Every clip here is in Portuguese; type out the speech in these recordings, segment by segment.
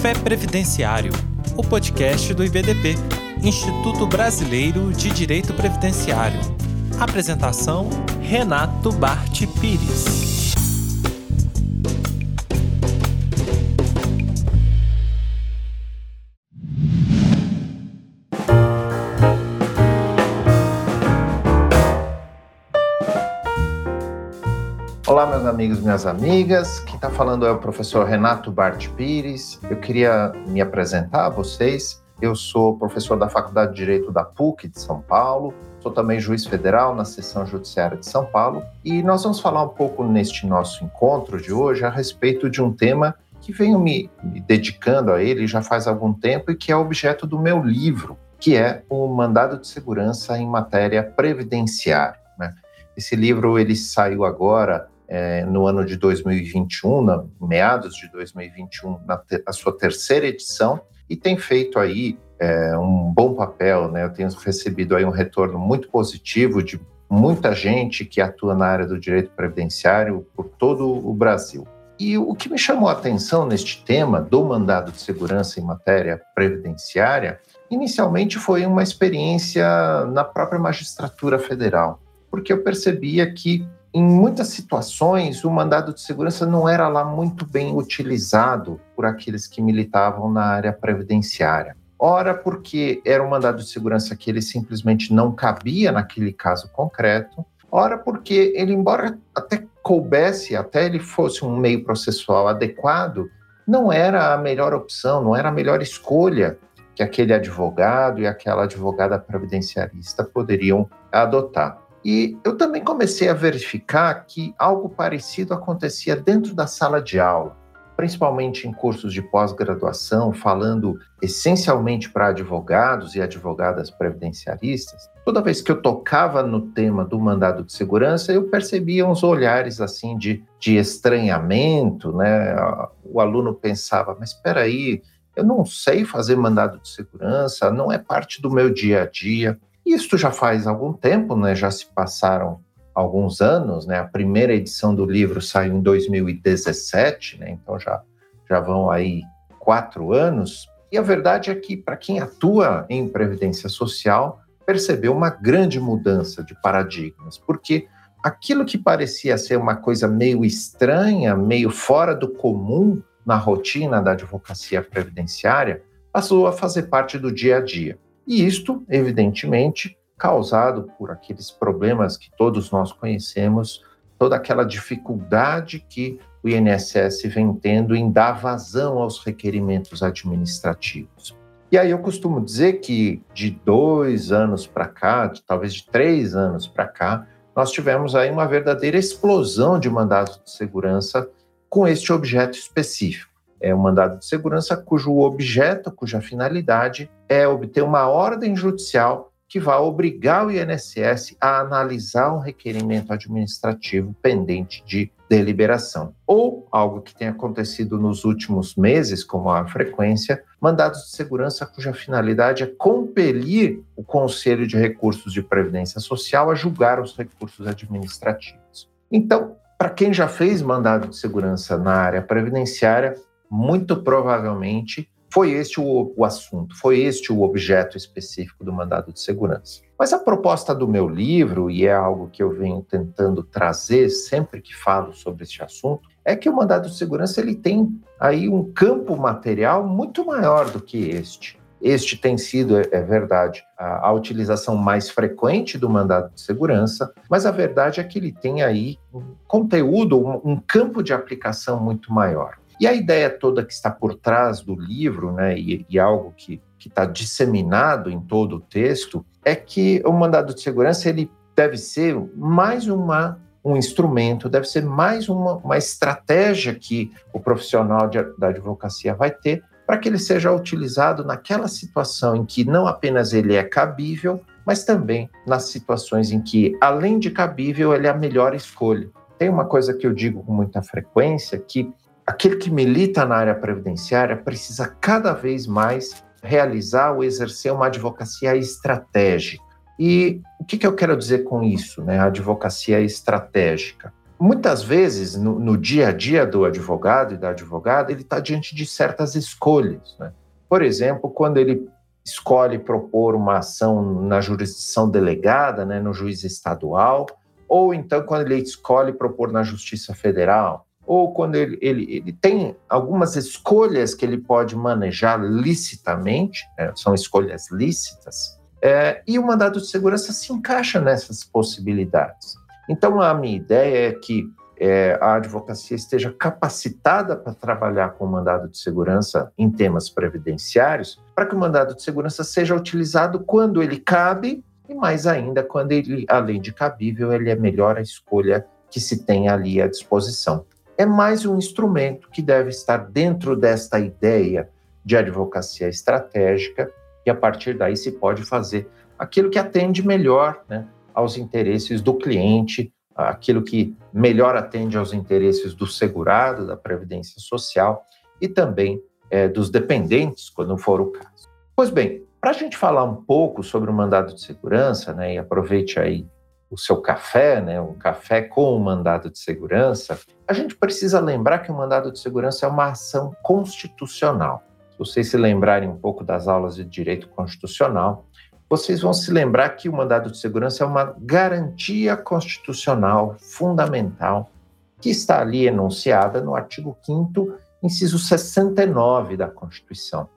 Café Previdenciário, o podcast do IBDP, Instituto Brasileiro de Direito Previdenciário. Apresentação: Renato Bart Pires. Olá, meus amigos, minhas amigas. Quem está falando é o professor Renato Bart Pires. Eu queria me apresentar a vocês. Eu sou professor da Faculdade de Direito da PUC de São Paulo. Sou também juiz federal na seção judiciária de São Paulo. E nós vamos falar um pouco neste nosso encontro de hoje a respeito de um tema que venho me, dedicando a ele já faz algum tempo e que é objeto do meu livro, que é o Mandado de Segurança em Matéria Previdenciária. Né? Esse livro ele saiu agora é, no ano de 2021, na, meados de 2021, na a sua terceira edição, e tem feito aí é, um bom papel, né? Eu tenho recebido aí um retorno muito positivo de muita gente que atua na área do direito previdenciário por todo o Brasil. E o que me chamou a atenção neste tema do mandado de segurança em matéria previdenciária, inicialmente foi uma experiência na própria magistratura federal, porque eu percebia que em muitas situações, o mandado de segurança não era lá muito bem utilizado por aqueles que militavam na área previdenciária. Ora, porque era um mandado de segurança que ele simplesmente não cabia naquele caso concreto, ora, porque ele, embora até coubesse, até ele fosse um meio processual adequado, não era a melhor opção, não era a melhor escolha que aquele advogado e aquela advogada previdenciarista poderiam adotar. E eu também comecei a verificar que algo parecido acontecia dentro da sala de aula, principalmente em cursos de pós-graduação, falando essencialmente para advogados e advogadas previdenciaristas. Toda vez que eu tocava no tema do mandado de segurança, eu percebia uns olhares assim de, de estranhamento, né? O aluno pensava, mas espera aí, eu não sei fazer mandado de segurança, não é parte do meu dia a dia. Isto já faz algum tempo, né? Já se passaram alguns anos, né? A primeira edição do livro saiu em 2017, né? Então já já vão aí quatro anos. E a verdade é que para quem atua em previdência social percebeu uma grande mudança de paradigmas, porque aquilo que parecia ser uma coisa meio estranha, meio fora do comum na rotina da advocacia previdenciária, passou a fazer parte do dia a dia. E isto, evidentemente, causado por aqueles problemas que todos nós conhecemos, toda aquela dificuldade que o INSS vem tendo em dar vazão aos requerimentos administrativos. E aí eu costumo dizer que de dois anos para cá, de, talvez de três anos para cá, nós tivemos aí uma verdadeira explosão de mandados de segurança com este objeto específico é um mandado de segurança cujo objeto, cuja finalidade é obter uma ordem judicial que vai obrigar o INSS a analisar um requerimento administrativo pendente de deliberação. Ou algo que tem acontecido nos últimos meses, com maior frequência, mandados de segurança cuja finalidade é compelir o Conselho de Recursos de Previdência Social a julgar os recursos administrativos. Então, para quem já fez mandado de segurança na área previdenciária, muito provavelmente foi este o, o, assunto, foi este o objeto específico do mandado de segurança. Mas a proposta do meu livro, e é algo que eu venho tentando trazer sempre que falo sobre este assunto, é que o mandado de segurança ele tem aí um campo material muito maior do que este. Este tem sido, é, é verdade, a, a, utilização mais frequente do mandado de segurança, mas a verdade é que ele tem aí um conteúdo, um, um campo de aplicação muito maior. E a ideia toda que está por trás do livro, né, e, e algo que está disseminado em todo o texto, é que o mandado de segurança ele deve ser mais uma um instrumento, deve ser mais uma, uma estratégia que o profissional de, da advocacia vai ter para que ele seja utilizado naquela situação em que não apenas ele é cabível, mas também nas situações em que, além de cabível, ele é a melhor escolha. Tem uma coisa que eu digo com muita frequência, que aquele que milita na área previdenciária precisa cada vez mais realizar ou exercer uma advocacia estratégica. E o que, que eu quero dizer com isso, né? A advocacia estratégica. muitas vezes, no, no, dia a dia do advogado e da advogada, ele está diante de certas escolhas. Né? Por exemplo, quando ele escolhe propor uma ação na jurisdição delegada, né, no juiz estadual, ou então quando ele escolhe propor na Justiça Federal, ou quando ele, ele, ele tem algumas escolhas que ele pode manejar licitamente, né, são escolhas lícitas, é, e o mandado de segurança se encaixa nessas possibilidades. Então, a minha ideia é que é, a advocacia esteja capacitada para trabalhar com o mandado de segurança em temas previdenciários, para que o mandado de segurança seja utilizado quando ele cabe e mais ainda quando ele, além de cabível, ele é melhor a escolha que se tem ali à disposição. É mais um instrumento que deve estar dentro desta ideia de advocacia estratégica e a partir daí se pode fazer aquilo que atende melhor né, aos interesses do cliente, aquilo que melhor atende aos interesses do segurado, da Previdência Social e também é, dos dependentes, quando for o caso. Pois bem, para a gente falar um pouco sobre o mandado de segurança, né, e aproveite aí o seu café, né, um café com o mandado de segurança, a gente precisa lembrar que o mandado de segurança é uma ação constitucional. Se vocês se lembrarem um pouco das aulas de direito constitucional, vocês vão se lembrar que o mandado de segurança é uma garantia constitucional fundamental que está ali enunciada no artigo 5 inciso 69 da Constituição.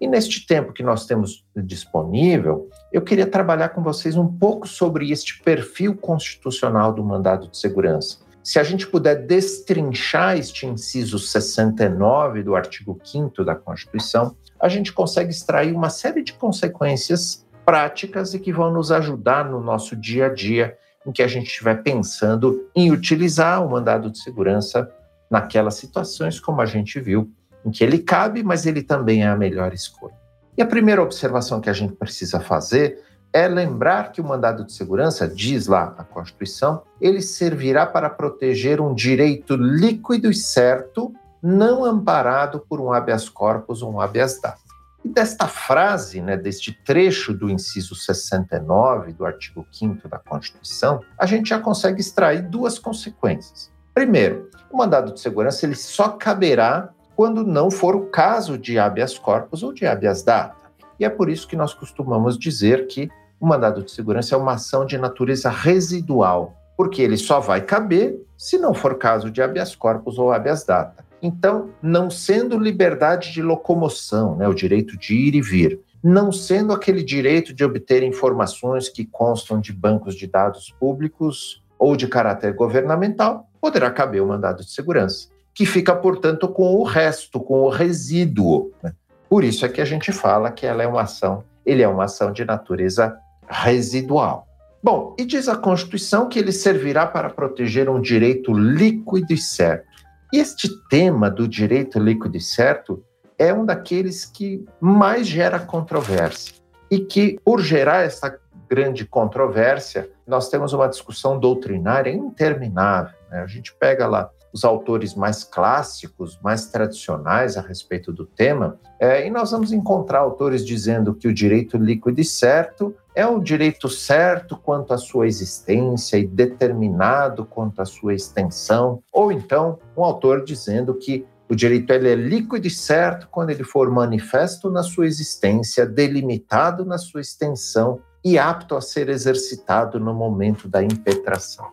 E neste tempo que nós temos disponível, eu queria trabalhar com vocês um pouco sobre este perfil constitucional do mandado de segurança. Se a gente puder destrinchar este inciso 69 do artigo 5 da Constituição, a gente consegue extrair uma série de consequências práticas e que vão nos ajudar no nosso dia a dia, em que a gente estiver pensando em utilizar o mandado de segurança naquelas situações, como a gente viu, em que ele cabe, mas ele também é a melhor escolha. E a primeira observação que a gente precisa fazer é lembrar que o mandado de segurança, diz lá a Constituição, ele servirá para proteger um direito líquido e certo, não amparado por um habeas corpus ou um habeas data. E desta frase, né, deste trecho do inciso 69 do artigo 5 da Constituição, a gente já consegue extrair duas consequências. Primeiro, o mandado de segurança ele só caberá quando não for o caso de habeas corpus ou de habeas data. E é por isso que nós costumamos dizer que o mandado de segurança é uma ação de natureza residual, porque ele só vai caber se não for caso de habeas corpus ou habeas data. Então, não sendo liberdade de locomoção, né, o direito de ir e vir, não sendo aquele direito de obter informações que constam de bancos de dados públicos ou de caráter governamental, poderá caber o mandado de segurança, que fica, portanto, com o resto, com o resíduo. Né? Por isso é que a gente fala que ela é uma ação, ele é uma ação de natureza residual. Bom, e diz a Constituição que ele servirá para proteger um direito líquido e certo e este tema do direito líquido e certo é um daqueles que mais gera controvérsia. E que, por gerar essa grande controvérsia, nós temos uma discussão doutrinária interminável. Né? A gente pega lá os autores mais clássicos, mais tradicionais a respeito do tema, é, e nós vamos encontrar autores dizendo que o direito líquido e certo é o direito certo quanto à sua existência e determinado quanto à sua extensão, ou então um autor dizendo que o direito ele é líquido e certo quando ele for manifesto na sua existência, delimitado na sua extensão e apto a ser exercitado no momento da impetração.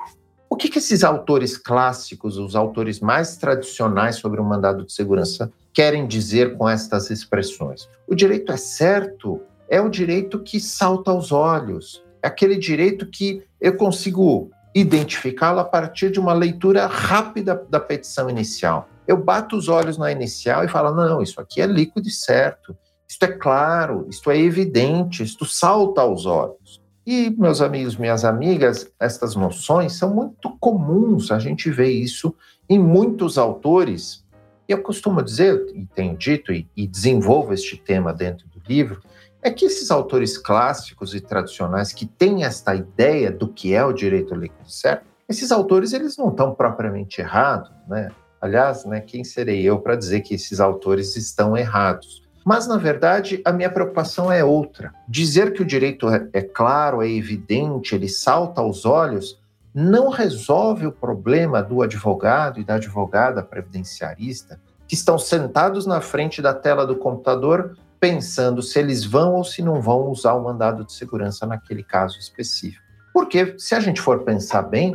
Que, que esses autores clássicos, os autores mais tradicionais sobre o mandado de segurança, querem dizer com estas expressões? O direito é certo é o direito que salta aos olhos, é aquele direito que eu consigo identificá-lo a partir de uma leitura rápida da petição inicial. Eu bato os olhos na inicial e falo: não, isso aqui é líquido e certo, isto é claro, isto é evidente, isto salta aos olhos. E, meus amigos, minhas amigas, estas noções são muito comuns, a gente vê isso em muitos autores. E eu costumo dizer, e tenho dito, e, desenvolvo este tema dentro do livro, é que esses autores clássicos e tradicionais que têm esta ideia do que é o direito líquido certo, esses autores eles não estão propriamente errados, né? Aliás, né, quem serei eu para dizer que esses autores estão errados? Mas, na verdade, a minha preocupação é outra. Dizer que o direito é, é claro, é evidente, ele salta aos olhos, não resolve o problema do advogado e da advogada previdenciarista que estão sentados na frente da tela do computador pensando se eles vão ou se não vão usar o mandado de segurança naquele caso específico. Porque, se a gente for pensar bem,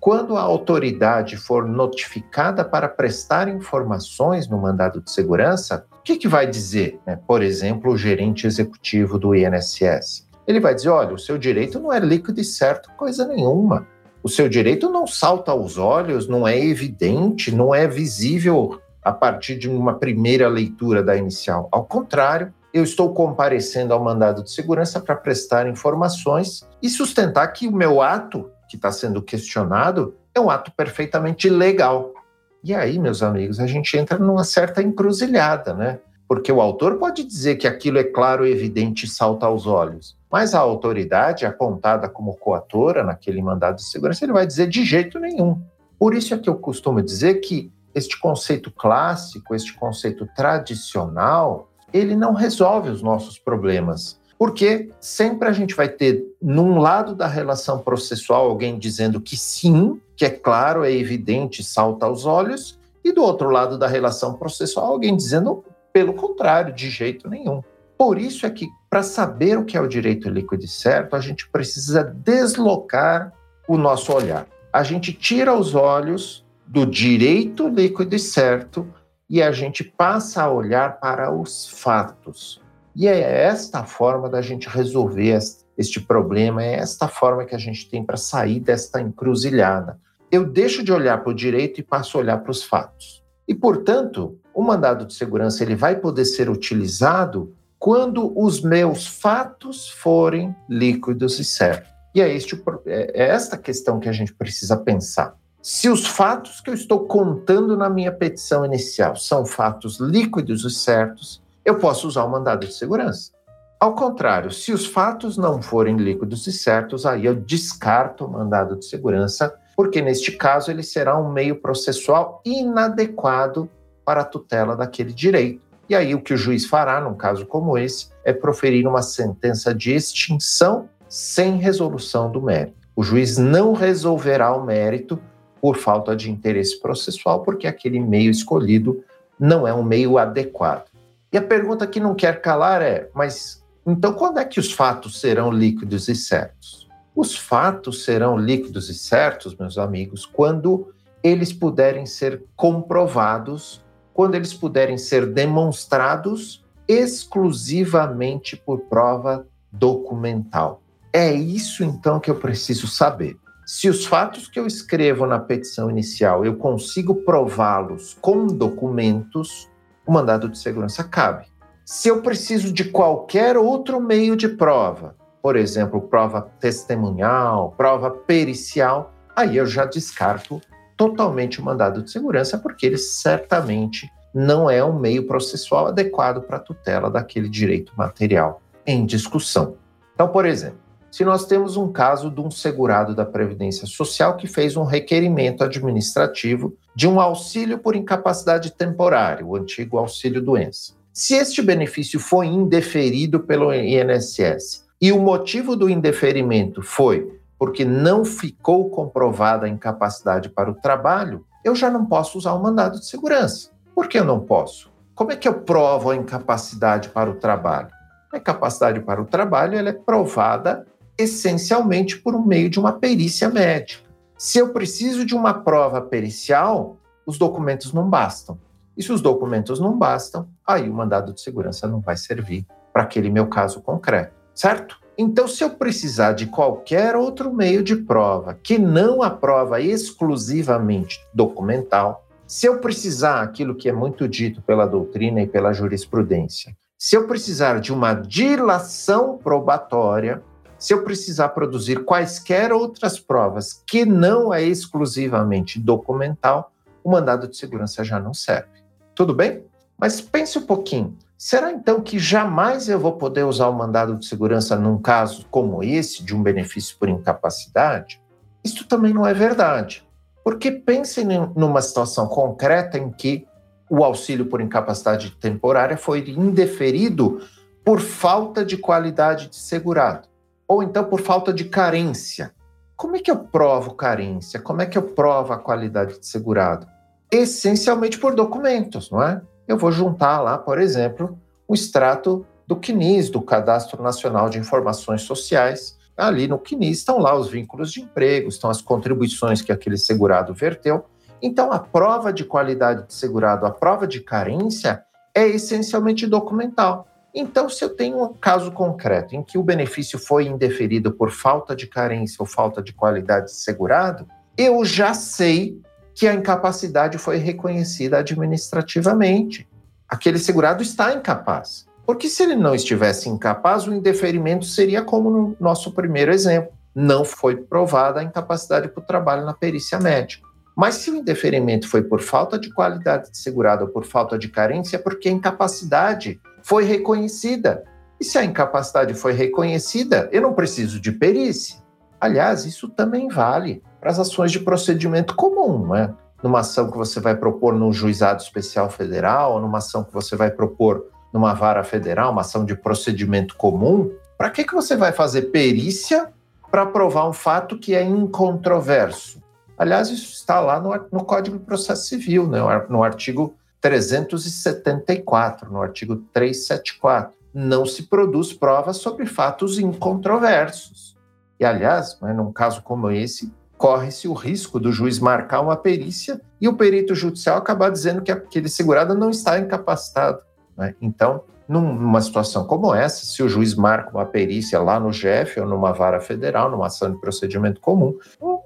quando a autoridade for notificada para prestar informações no mandado de segurança, que, que vai dizer, né? por exemplo, o gerente executivo do INSS? Ele vai dizer: olha, o seu direito não é líquido e certo coisa nenhuma. O seu direito não salta aos olhos, não é evidente, não é visível a partir de uma primeira leitura da inicial. Ao contrário, eu estou comparecendo ao mandado de segurança para prestar informações e sustentar que o meu ato, que está sendo questionado, é um ato perfeitamente legal. E aí, meus amigos, a gente entra numa certa encruzilhada, né? Porque o autor pode dizer que aquilo é claro, evidente e salta aos olhos, mas a autoridade, apontada como coatora naquele mandado de segurança, ele vai dizer de jeito nenhum. Por isso é que eu costumo dizer que este conceito clássico, este conceito tradicional, ele não resolve os nossos problemas. Porque sempre a gente vai ter, num lado da relação processual, alguém dizendo que sim, que é claro, é evidente, salta aos olhos, e do outro lado da relação processual, alguém dizendo pelo contrário, de jeito nenhum. Por isso é que, para saber o que é o direito líquido e certo, a gente precisa deslocar o nosso olhar. A gente tira os olhos do direito líquido e certo e a gente passa a olhar para os fatos. E é esta forma da gente resolver este problema, é esta forma que a gente tem para sair desta encruzilhada. Eu deixo de olhar para o direito e passo a olhar para os fatos. E, portanto, o mandado de segurança ele vai poder ser utilizado quando os meus fatos forem líquidos e certos. E é, este, é, é esta questão que a gente precisa pensar. Se os fatos que eu estou contando na minha petição inicial são fatos líquidos e certos, eu posso usar o mandado de segurança. Ao contrário, se os fatos não forem líquidos e certos, aí eu descarto o mandado de segurança, porque neste caso ele será um meio processual inadequado para a tutela daquele direito. E aí o que o juiz fará, num caso como esse, é proferir uma sentença de extinção sem resolução do mérito. O juiz não resolverá o mérito por falta de interesse processual, porque aquele meio escolhido não é um meio adequado. E a pergunta que não quer calar é: mas então quando é que os fatos serão líquidos e certos? Os fatos serão líquidos e certos, meus amigos, quando eles puderem ser comprovados, quando eles puderem ser demonstrados exclusivamente por prova documental. É isso então que eu preciso saber. Se os fatos que eu escrevo na petição inicial eu consigo prová-los com documentos, o mandado de segurança cabe. Se eu preciso de qualquer outro meio de prova, por exemplo, prova testemunhal, prova pericial, aí eu já descarto totalmente o mandado de segurança, porque ele certamente não é um meio processual adequado para a tutela daquele direito material em discussão. Então, por exemplo, se nós temos um caso de um segurado da Previdência Social que fez um requerimento administrativo de um auxílio por incapacidade temporária, o antigo auxílio doença. Se este benefício foi indeferido pelo INSS e o motivo do indeferimento foi porque não ficou comprovada a incapacidade para o trabalho, eu já não posso usar o mandado de segurança. Por que eu não posso? Como é que eu provo a incapacidade para o trabalho? A incapacidade para o trabalho ela é provada essencialmente por meio de uma perícia médica. Se eu preciso de uma prova pericial, os documentos não bastam. E se os documentos não bastam, aí o mandado de segurança não vai servir para aquele meu caso concreto, certo? Então, se eu precisar de qualquer outro meio de prova que não a prova exclusivamente documental, se eu precisar aquilo que é muito dito pela doutrina e pela jurisprudência, se eu precisar de uma dilação probatória, se eu precisar produzir quaisquer outras provas que não é exclusivamente documental, o mandado de segurança já não serve. Tudo bem? Mas pense um pouquinho. Será então que jamais eu vou poder usar o mandado de segurança num caso como esse, de um benefício por incapacidade? Isso também não é verdade. Porque pense numa situação concreta em que o auxílio por incapacidade temporária foi indeferido por falta de qualidade de segurado ou então por falta de carência. como é que eu provo carência? Como é que eu provo a qualidade de segurado? Essencialmente por documentos, não é? Eu vou juntar lá, por exemplo, o extrato do CNIS, do Cadastro Nacional de Informações Sociais. Ali no CNIS estão lá os vínculos de emprego, estão as contribuições que aquele segurado verteu. Então, a prova de qualidade de segurado, a prova de carência, é essencialmente documental. Então, se eu tenho um caso concreto em que o benefício foi indeferido por falta de carência ou falta de qualidade de segurado, eu já sei que a incapacidade foi reconhecida administrativamente. Aquele segurado está incapaz. Porque se ele não estivesse incapaz, o indeferimento seria como no nosso primeiro exemplo. Não foi provada a incapacidade para o trabalho na perícia médica. Mas se o indeferimento foi por falta de qualidade de segurado ou por falta de carência, é porque a incapacidade foi reconhecida. E se a incapacidade foi reconhecida, eu não preciso de perícia. Aliás, isso também vale para as ações de procedimento comum, né? Numa ação que você vai propor no juizado especial federal, numa ação que você vai propor numa vara federal, uma ação de procedimento comum, para que, que você vai fazer perícia para provar um fato que é incontroverso? Aliás, isso está lá no, no Código de Processo Civil, né? no artigo 374, no artigo 374. Não se produz prova sobre fatos incontroversos. E, aliás, né, num caso como esse, corre-se o risco do juiz marcar uma perícia e o perito judicial acabar dizendo que aquele segurado não está incapacitado. Né? Então, numa situação como essa, se o juiz marca uma perícia lá no GF ou numa vara federal, numa ação de procedimento comum,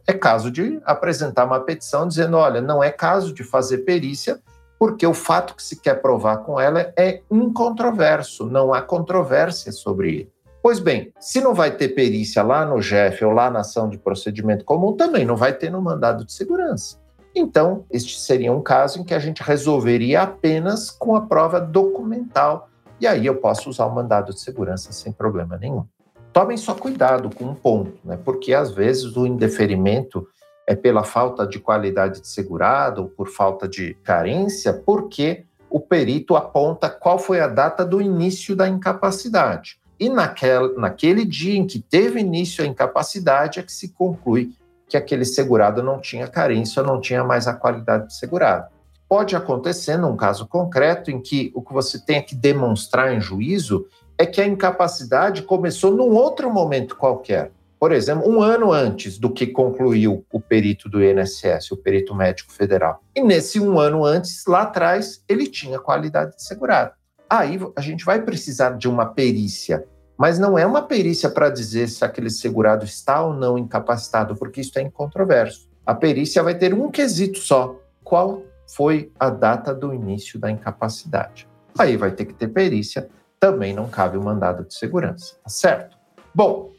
é caso de apresentar uma petição dizendo: olha, não é caso de fazer perícia, porque o fato que se quer provar com ela é incontroverso, não há controvérsia sobre ele. Pois bem, se não vai ter perícia lá no GEF ou lá na ação de procedimento comum, também não vai ter no mandado de segurança. Então, este seria um caso em que a gente resolveria apenas com a prova documental, e aí eu posso usar o mandado de segurança sem problema nenhum. Tomem só cuidado com um ponto, né? porque às vezes o indeferimento é pela falta de qualidade de segurado ou por falta de carência, porque o perito aponta qual foi a data do início da incapacidade. E naquele, dia em que teve início a incapacidade é que se conclui que aquele segurado não tinha carência, não tinha mais a qualidade de segurado. Pode acontecer num caso concreto em que o que você tem que demonstrar em juízo é que a incapacidade começou num outro momento qualquer. Por exemplo, um ano antes do que concluiu o perito do INSS, o perito médico federal. E nesse um ano antes, lá atrás, ele tinha qualidade de segurado. Aí a gente vai precisar de uma perícia, mas não é uma perícia para dizer se aquele segurado está ou não incapacitado, porque isso é incontroverso. A perícia vai ter um quesito só: qual foi a data do início da incapacidade? Aí vai ter que ter perícia também não cabe o mandado de segurança, tá certo? Bom,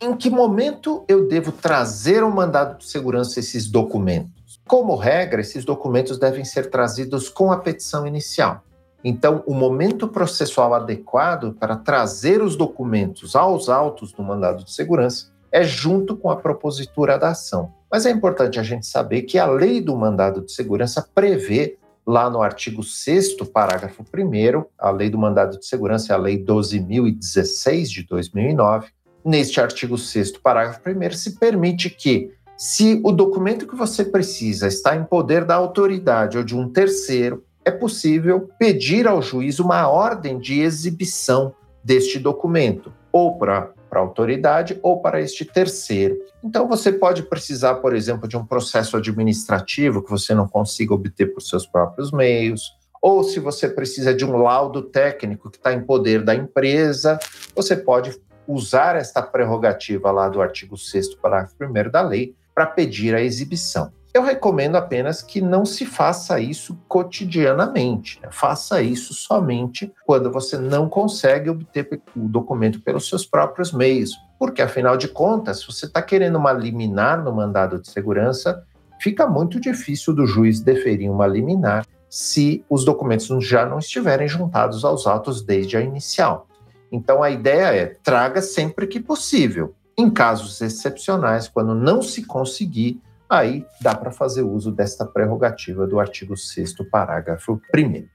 em que momento eu devo trazer ao mandado de segurança esses documentos? Como regra, esses documentos devem ser trazidos com a petição inicial. Então, o momento processual adequado para trazer os documentos aos autos do mandado de segurança é junto com a propositura da ação. Mas é importante a gente saber que a lei do mandado de segurança prevê lá no artigo 6 parágrafo 1 a Lei do Mandado de Segurança é a Lei 12.016 de 2009. Neste artigo 6 parágrafo 1 se permite que, se o documento que você precisa está em poder da autoridade ou de um terceiro, é possível pedir ao juiz uma ordem de exibição deste documento, ou para a autoridade ou para este terceiro. Então, você pode precisar, por exemplo, de um processo administrativo que você não consiga obter por seus próprios meios, ou se você precisa de um laudo técnico que está em poder da empresa, você pode usar esta prerrogativa lá do artigo 6 parágrafo 1 da lei para pedir a exibição. Eu recomendo apenas que não se faça isso cotidianamente. Né? Faça isso somente quando você não consegue obter o documento pelos seus próprios meios. Porque, afinal de contas, se você está querendo uma liminar no mandado de segurança, fica muito difícil do juiz deferir uma liminar se os documentos já não estiverem juntados aos autos desde a inicial. Então, a ideia é traga sempre que possível. Em casos excepcionais, quando não se conseguir, aí dá para fazer uso desta prerrogativa do artigo 6 parágrafo 1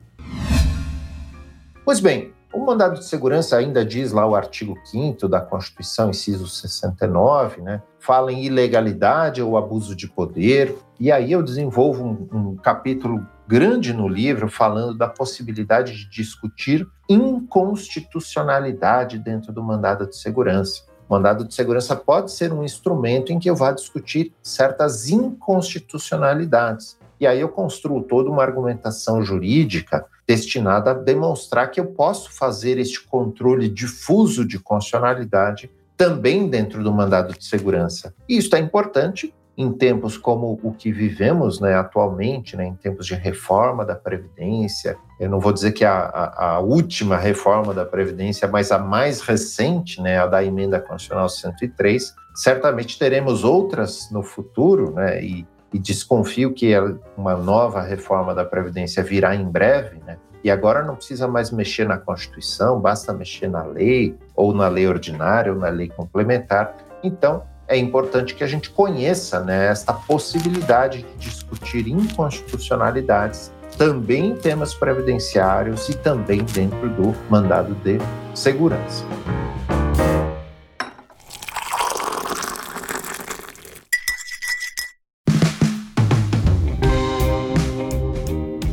Pois bem, O mandado de segurança ainda diz lá o artigo 5 da Constituição, inciso 69, né? Fala em ilegalidade ou abuso de poder. E aí eu desenvolvo um, um capítulo grande no livro falando da possibilidade de discutir inconstitucionalidade dentro do mandado de segurança. O mandado de segurança pode ser um instrumento em que eu vá discutir certas inconstitucionalidades. E aí eu construo toda uma argumentação jurídica destinada a demonstrar que eu posso fazer este controle difuso de constitucionalidade também dentro do mandado de segurança. E isso é importante em tempos como o que vivemos né, atualmente, né, em tempos de reforma da Previdência, eu não vou dizer que a, a, a, última reforma da Previdência, mas a mais recente, né, a da Emenda Constitucional 103, certamente teremos outras no futuro, né, e, e desconfio que uma nova reforma da Previdência virá em breve, né, e agora não precisa mais mexer na Constituição, basta mexer na lei, ou na lei ordinária, ou na lei complementar. Então, é importante que a gente conheça né, esta possibilidade de discutir inconstitucionalidades também em temas previdenciários e também dentro do mandado de segurança.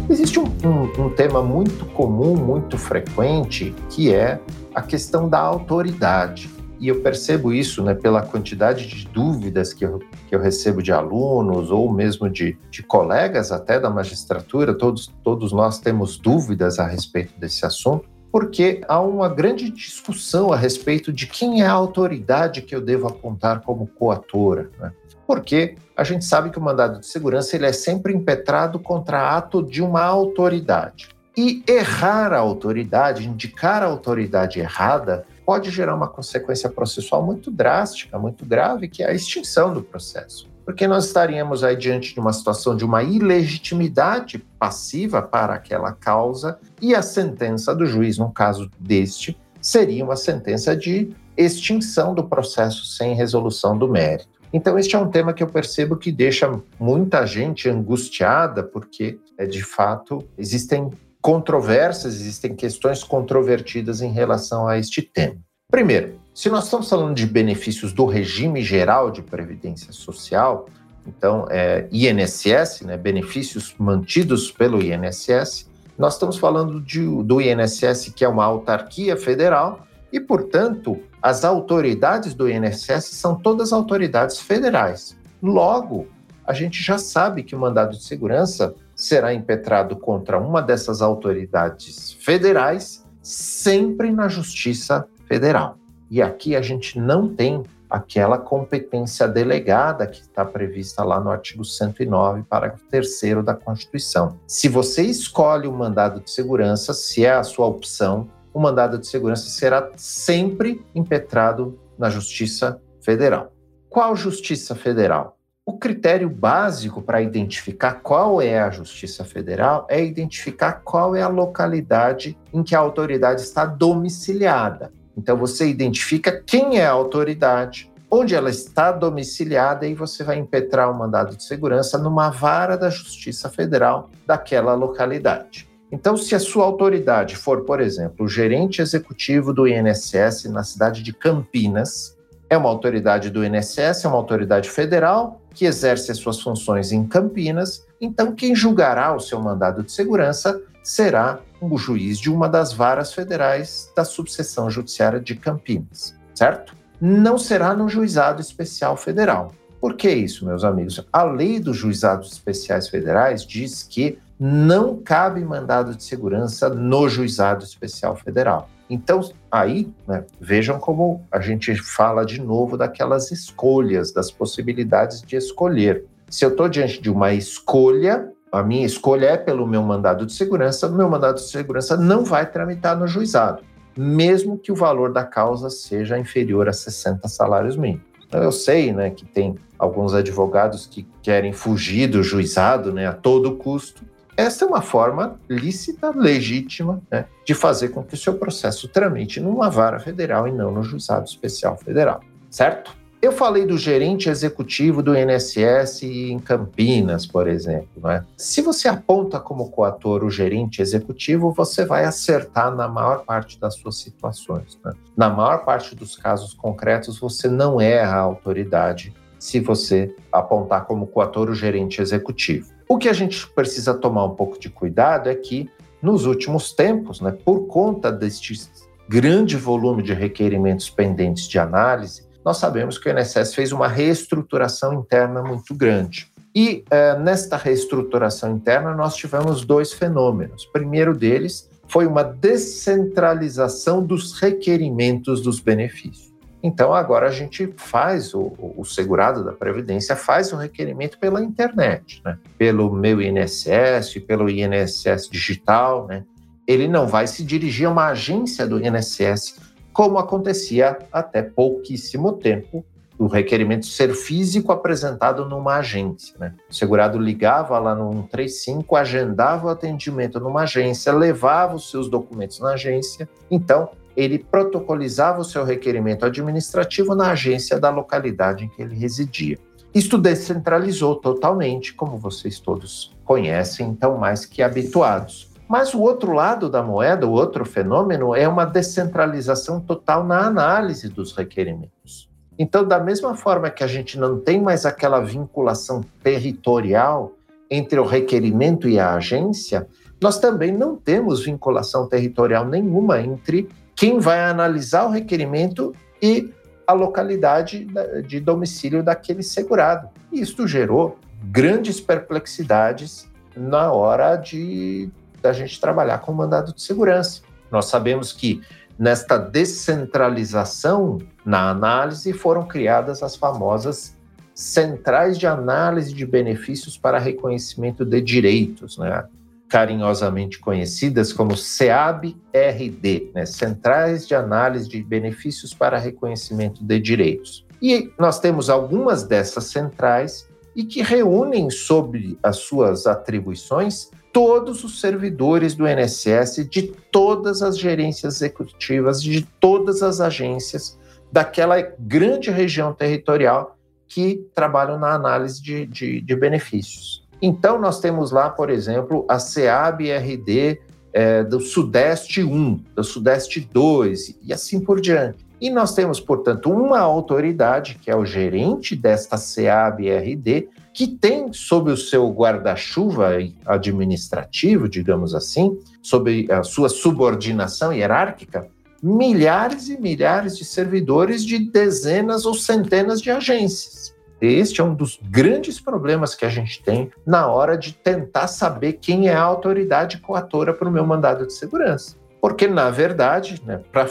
Existe um, um, um tema muito comum, muito frequente, que é a questão da autoridade e eu percebo isso né, pela quantidade de dúvidas que eu, que eu recebo de alunos ou mesmo de, de colegas até da magistratura, todos, todos nós temos dúvidas a respeito desse assunto, porque há uma grande discussão a respeito de quem é a autoridade que eu devo apontar como coatora. Né? Porque a gente sabe que o mandado de segurança ele é sempre impetrado contra ato de uma autoridade. E errar a autoridade, indicar a autoridade errada, pode gerar uma consequência processual muito drástica, muito grave, que é a extinção do processo. Porque nós estaríamos aí diante de uma situação de uma ilegitimidade passiva para aquela causa e a sentença do juiz, no caso deste, seria uma sentença de extinção do processo sem resolução do mérito. Então, este é um tema que eu percebo que deixa muita gente angustiada, porque, é, de fato, existem controvérsias, existem questões controvertidas em relação a este tema. Primeiro, se nós estamos falando de benefícios do regime geral de previdência social, então é, INSS, né, benefícios mantidos pelo INSS, nós estamos falando de, do INSS, que é uma autarquia federal, e, portanto, as autoridades do INSS são todas autoridades federais. Logo, a gente já sabe que o mandado de segurança será impetrado contra uma dessas autoridades federais, sempre na Justiça Federal. E aqui a gente não tem aquela competência delegada que está prevista lá no artigo 109, parágrafo 3 da Constituição. Se você escolhe o mandado de segurança, se é a sua opção, o mandado de segurança será sempre impetrado na Justiça Federal. Qual Justiça Federal? O critério básico para identificar qual é a Justiça Federal é identificar qual é a localidade em que a autoridade está domiciliada. Então você identifica quem é a autoridade, onde ela está domiciliada e você vai impetrar o um mandado de segurança numa vara da Justiça Federal daquela localidade. Então, se a sua autoridade for, por exemplo, o gerente executivo do INSS na cidade de Campinas, é uma autoridade do INSS, é uma autoridade federal que exerce as suas funções em Campinas, então quem julgará o seu mandado de segurança será o juiz de uma das varas federais da subseção judiciária de Campinas, certo? Não será no juizado especial federal. Por que isso, meus amigos? A lei dos juizados especiais federais diz que não cabe mandado de segurança no juizado especial federal. Então, aí, né, vejam como a gente fala de novo daquelas escolhas, das possibilidades de escolher. Se eu estou diante de uma escolha, a minha escolha é pelo meu mandado de segurança, meu mandado de segurança não vai tramitar no juizado, mesmo que o valor da causa seja inferior a 60 salários mínimos. Então, eu sei né, que tem alguns advogados que querem fugir do juizado né, a todo custo, essa é uma forma lícita, legítima, né, de fazer com que o seu processo tramite numa vara federal e não no juizado especial federal, certo? Eu falei do gerente executivo do INSS em Campinas, por exemplo. Né? Se você aponta como coator o gerente executivo, você vai acertar na maior parte das suas situações. Né? Na maior parte dos casos concretos, você não erra a autoridade se você apontar como coator o gerente executivo. O que a gente precisa tomar um pouco de cuidado é que, nos últimos tempos, né, por conta deste grande volume de requerimentos pendentes de análise, nós sabemos que o INSS fez uma reestruturação interna muito grande. E é, nesta reestruturação interna, nós tivemos dois fenômenos. O primeiro deles foi uma descentralização dos requerimentos dos benefícios. Então, agora a gente faz, o, o segurado da Previdência faz o requerimento pela internet, né? pelo meu INSS, pelo INSS digital. Né? Ele não vai se dirigir a uma agência do INSS como acontecia até pouquíssimo tempo, o requerimento ser físico apresentado numa agência. Né? O segurado ligava lá no 135, agendava o atendimento numa agência, levava os seus documentos na agência, então ele protocolizava o seu requerimento administrativo na agência da localidade em que ele residia. Isto descentralizou totalmente, como vocês todos conhecem, então mais que habituados. Mas o outro lado da moeda, o outro fenômeno, é uma descentralização total na análise dos requerimentos. Então, da mesma forma que a gente não tem mais aquela vinculação territorial entre o requerimento e a agência, nós também não temos vinculação territorial nenhuma entre quem vai analisar o requerimento e a localidade de domicílio daquele segurado. Isto gerou grandes perplexidades na hora de da gente trabalhar com mandado de segurança. Nós sabemos que nesta descentralização na análise foram criadas as famosas centrais de análise de benefícios para reconhecimento de direitos, né? Carinhosamente conhecidas como CEAB-RD, né? Centrais de Análise de Benefícios para Reconhecimento de Direitos. E nós temos algumas dessas centrais e que reúnem sob as suas atribuições todos os servidores do INSS, de todas as gerências executivas, de todas as agências daquela grande região territorial que trabalham na análise de, de, de benefícios. Então, nós temos lá, por exemplo, a SEAB-RD é, do Sudeste 1, do Sudeste 2 e assim por diante. E nós temos, portanto, uma autoridade, que é o gerente desta SEAB-RD, que tem sob o seu guarda-chuva administrativo, digamos assim, sob a sua subordinação hierárquica, milhares e milhares de servidores de dezenas ou centenas de agências. Este é um dos grandes problemas que a gente tem na hora de tentar saber quem é a autoridade coatora para o meu mandado de segurança. Porque, na verdade, né, para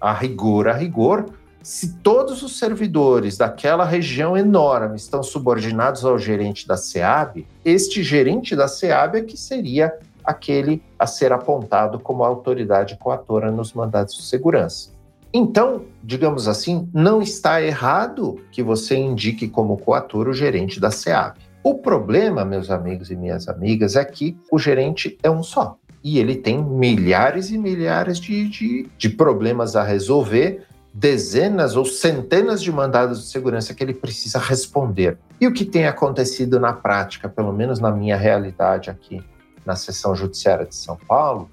a rigor, a rigor, se todos os servidores daquela região enorme estão subordinados ao gerente da SEAB, este gerente da SEAB é que seria aquele a ser apontado como autoridade coatora nos mandados de segurança. Então, digamos assim, não está errado que você indique como coator o gerente da SEAB. O problema, meus amigos e minhas amigas, é que o gerente é um só. E ele tem milhares e milhares de, de, de problemas a resolver dezenas ou centenas de mandados de segurança que ele precisa responder. E o que tem acontecido na prática, pelo menos na minha realidade aqui na seção judiciária de São Paulo,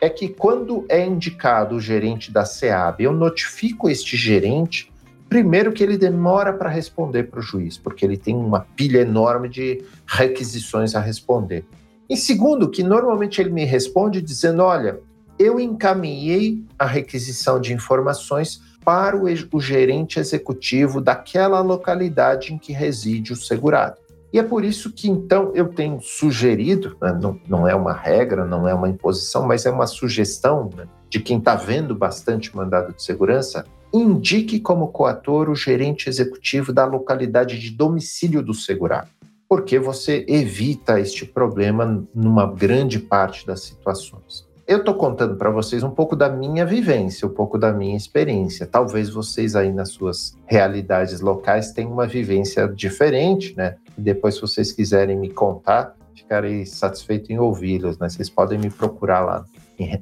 é que quando é indicado o gerente da SEAB, eu notifico este gerente, primeiro que ele demora para responder para o juiz, porque ele tem uma pilha enorme de requisições a responder. E segundo, que normalmente ele me responde dizendo: olha, eu encaminhei a requisição de informações para o, o gerente executivo daquela localidade em que reside o segurado. E é por isso que, então, eu tenho sugerido, né, não, não, é uma regra, não é uma imposição, mas é uma sugestão né, de quem está vendo bastante mandado de segurança, indique como coator o gerente executivo da localidade de domicílio do segurado, porque você evita este problema numa grande parte das situações. Eu estou contando para vocês um pouco da minha vivência, um pouco da minha experiência. Talvez vocês aí nas suas realidades locais tenham uma vivência diferente, né? E depois, se vocês quiserem me contar, ficarei satisfeito em ouvi-los, né? Vocês podem me procurar lá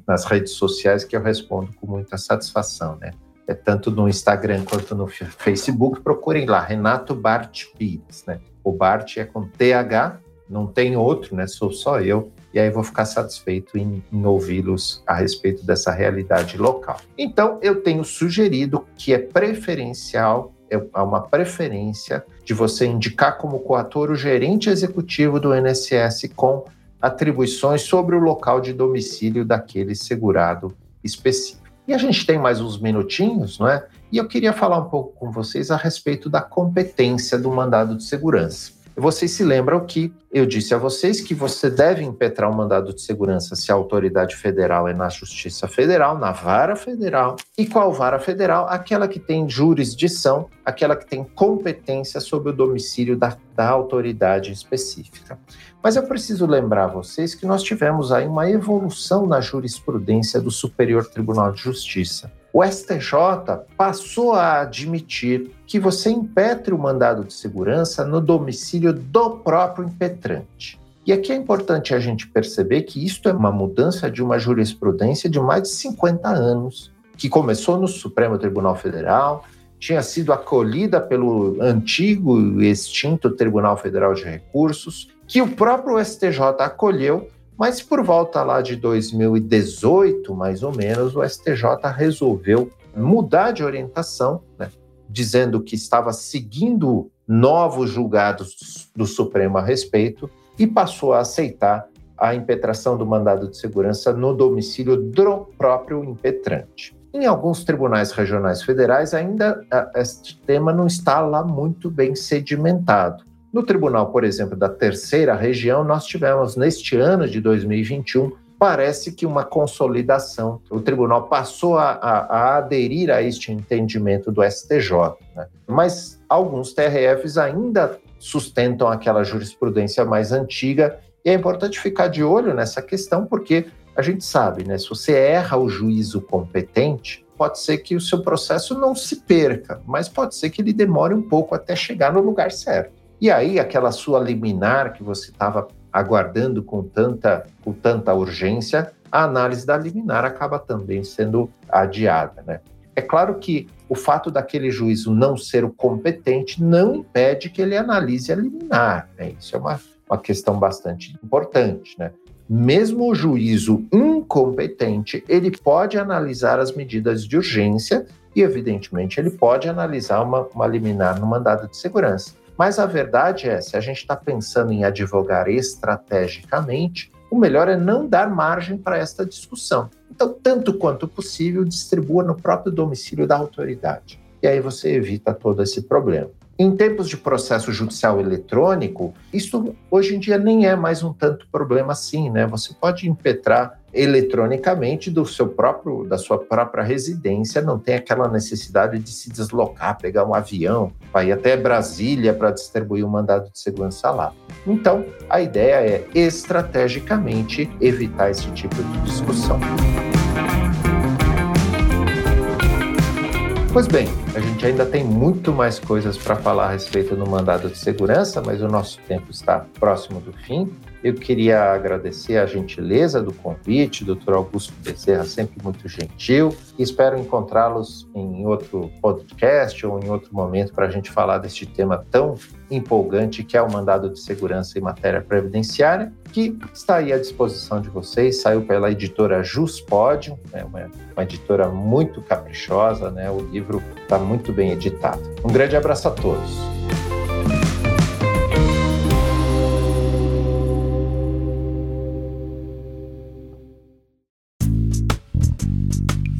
nas redes sociais que eu respondo com muita satisfação, né? é, tanto no Instagram quanto no Facebook, procurem lá, Renato Bart Pires, né? O Bart é com TH, não tem outro, né? Sou só eu. E aí vou ficar satisfeito em, em ouvi-los a respeito dessa realidade local. Então, eu tenho sugerido que é preferencial é uma preferência de você indicar como coator o gerente executivo do INSS com atribuições sobre o local de domicílio daquele segurado específico. E a gente tem mais uns minutinhos, não é? E eu queria falar um pouco com vocês a respeito da competência do mandado de segurança. Vocês se lembram que eu disse a vocês que você deve impetrar um mandado de segurança se a autoridade federal é na Justiça Federal, na Vara Federal. E qual Vara Federal? Aquela que tem jurisdição, aquela que tem competência sobre o domicílio da, da autoridade específica. Mas eu preciso lembrar a vocês que nós tivemos aí uma evolução na jurisprudência do Superior Tribunal de Justiça o STJ passou a admitir que você impetre o mandado de segurança no domicílio do próprio impetrante. E aqui é importante a gente perceber que isto é uma mudança de uma jurisprudência de mais de 50 anos, que começou no Supremo Tribunal Federal, tinha sido acolhida pelo antigo e extinto Tribunal Federal de Recursos, que o próprio STJ acolheu mas por volta lá de 2018, mais ou menos, o STJ resolveu mudar de orientação, né, dizendo que estava seguindo novos julgados do Supremo a respeito e passou a aceitar a impetração do mandado de segurança no domicílio do próprio impetrante. Em alguns tribunais regionais federais, ainda este tema não está lá muito bem sedimentado. No tribunal, por exemplo, da terceira região, nós tivemos neste ano de 2021 parece que uma consolidação. O tribunal passou a, a, a aderir a este entendimento do STJ. Né? Mas alguns TRFs ainda sustentam aquela jurisprudência mais antiga e é importante ficar de olho nessa questão porque a gente sabe, né? Se você erra o juízo competente, pode ser que o seu processo não se perca, mas pode ser que ele demore um pouco até chegar no lugar certo. E aí, aquela sua liminar que você estava aguardando com tanta, com tanta urgência, a análise da liminar acaba também sendo adiada. Né? É claro que o fato daquele juízo não ser o competente não impede que ele analise a liminar. Né? Isso é uma, uma questão bastante importante. Né? Mesmo o juízo incompetente, ele pode analisar as medidas de urgência e, evidentemente, ele pode analisar uma, uma liminar no mandado de segurança. Mas a verdade é, se a gente está pensando em advogar estrategicamente, o melhor é não dar margem para esta discussão. Então, tanto quanto possível, distribua no próprio domicílio da autoridade. E aí você evita todo esse problema. Em tempos de processo judicial eletrônico, isso hoje em dia nem é mais um tanto problema assim, né? Você pode impetrar eletronicamente do seu próprio da sua própria residência, não tem aquela necessidade de se deslocar, pegar um avião, para ir até Brasília para distribuir o um mandado de segurança lá. Então, a ideia é estrategicamente evitar esse tipo de discussão. Pois bem, a gente ainda tem muito mais coisas para falar a respeito do mandado de segurança, mas o nosso tempo está próximo do fim. Eu queria agradecer a gentileza do convite, doutor Augusto Bezerra, sempre muito gentil, espero encontrá-los em outro podcast ou em outro momento para a gente falar deste tema tão empolgante que é o mandado de segurança em matéria previdenciária, que está aí à disposição de vocês, saiu pela editora Juspod, né, uma, uma editora muito caprichosa, né, o livro está muito bem editado. Um grande abraço a todos.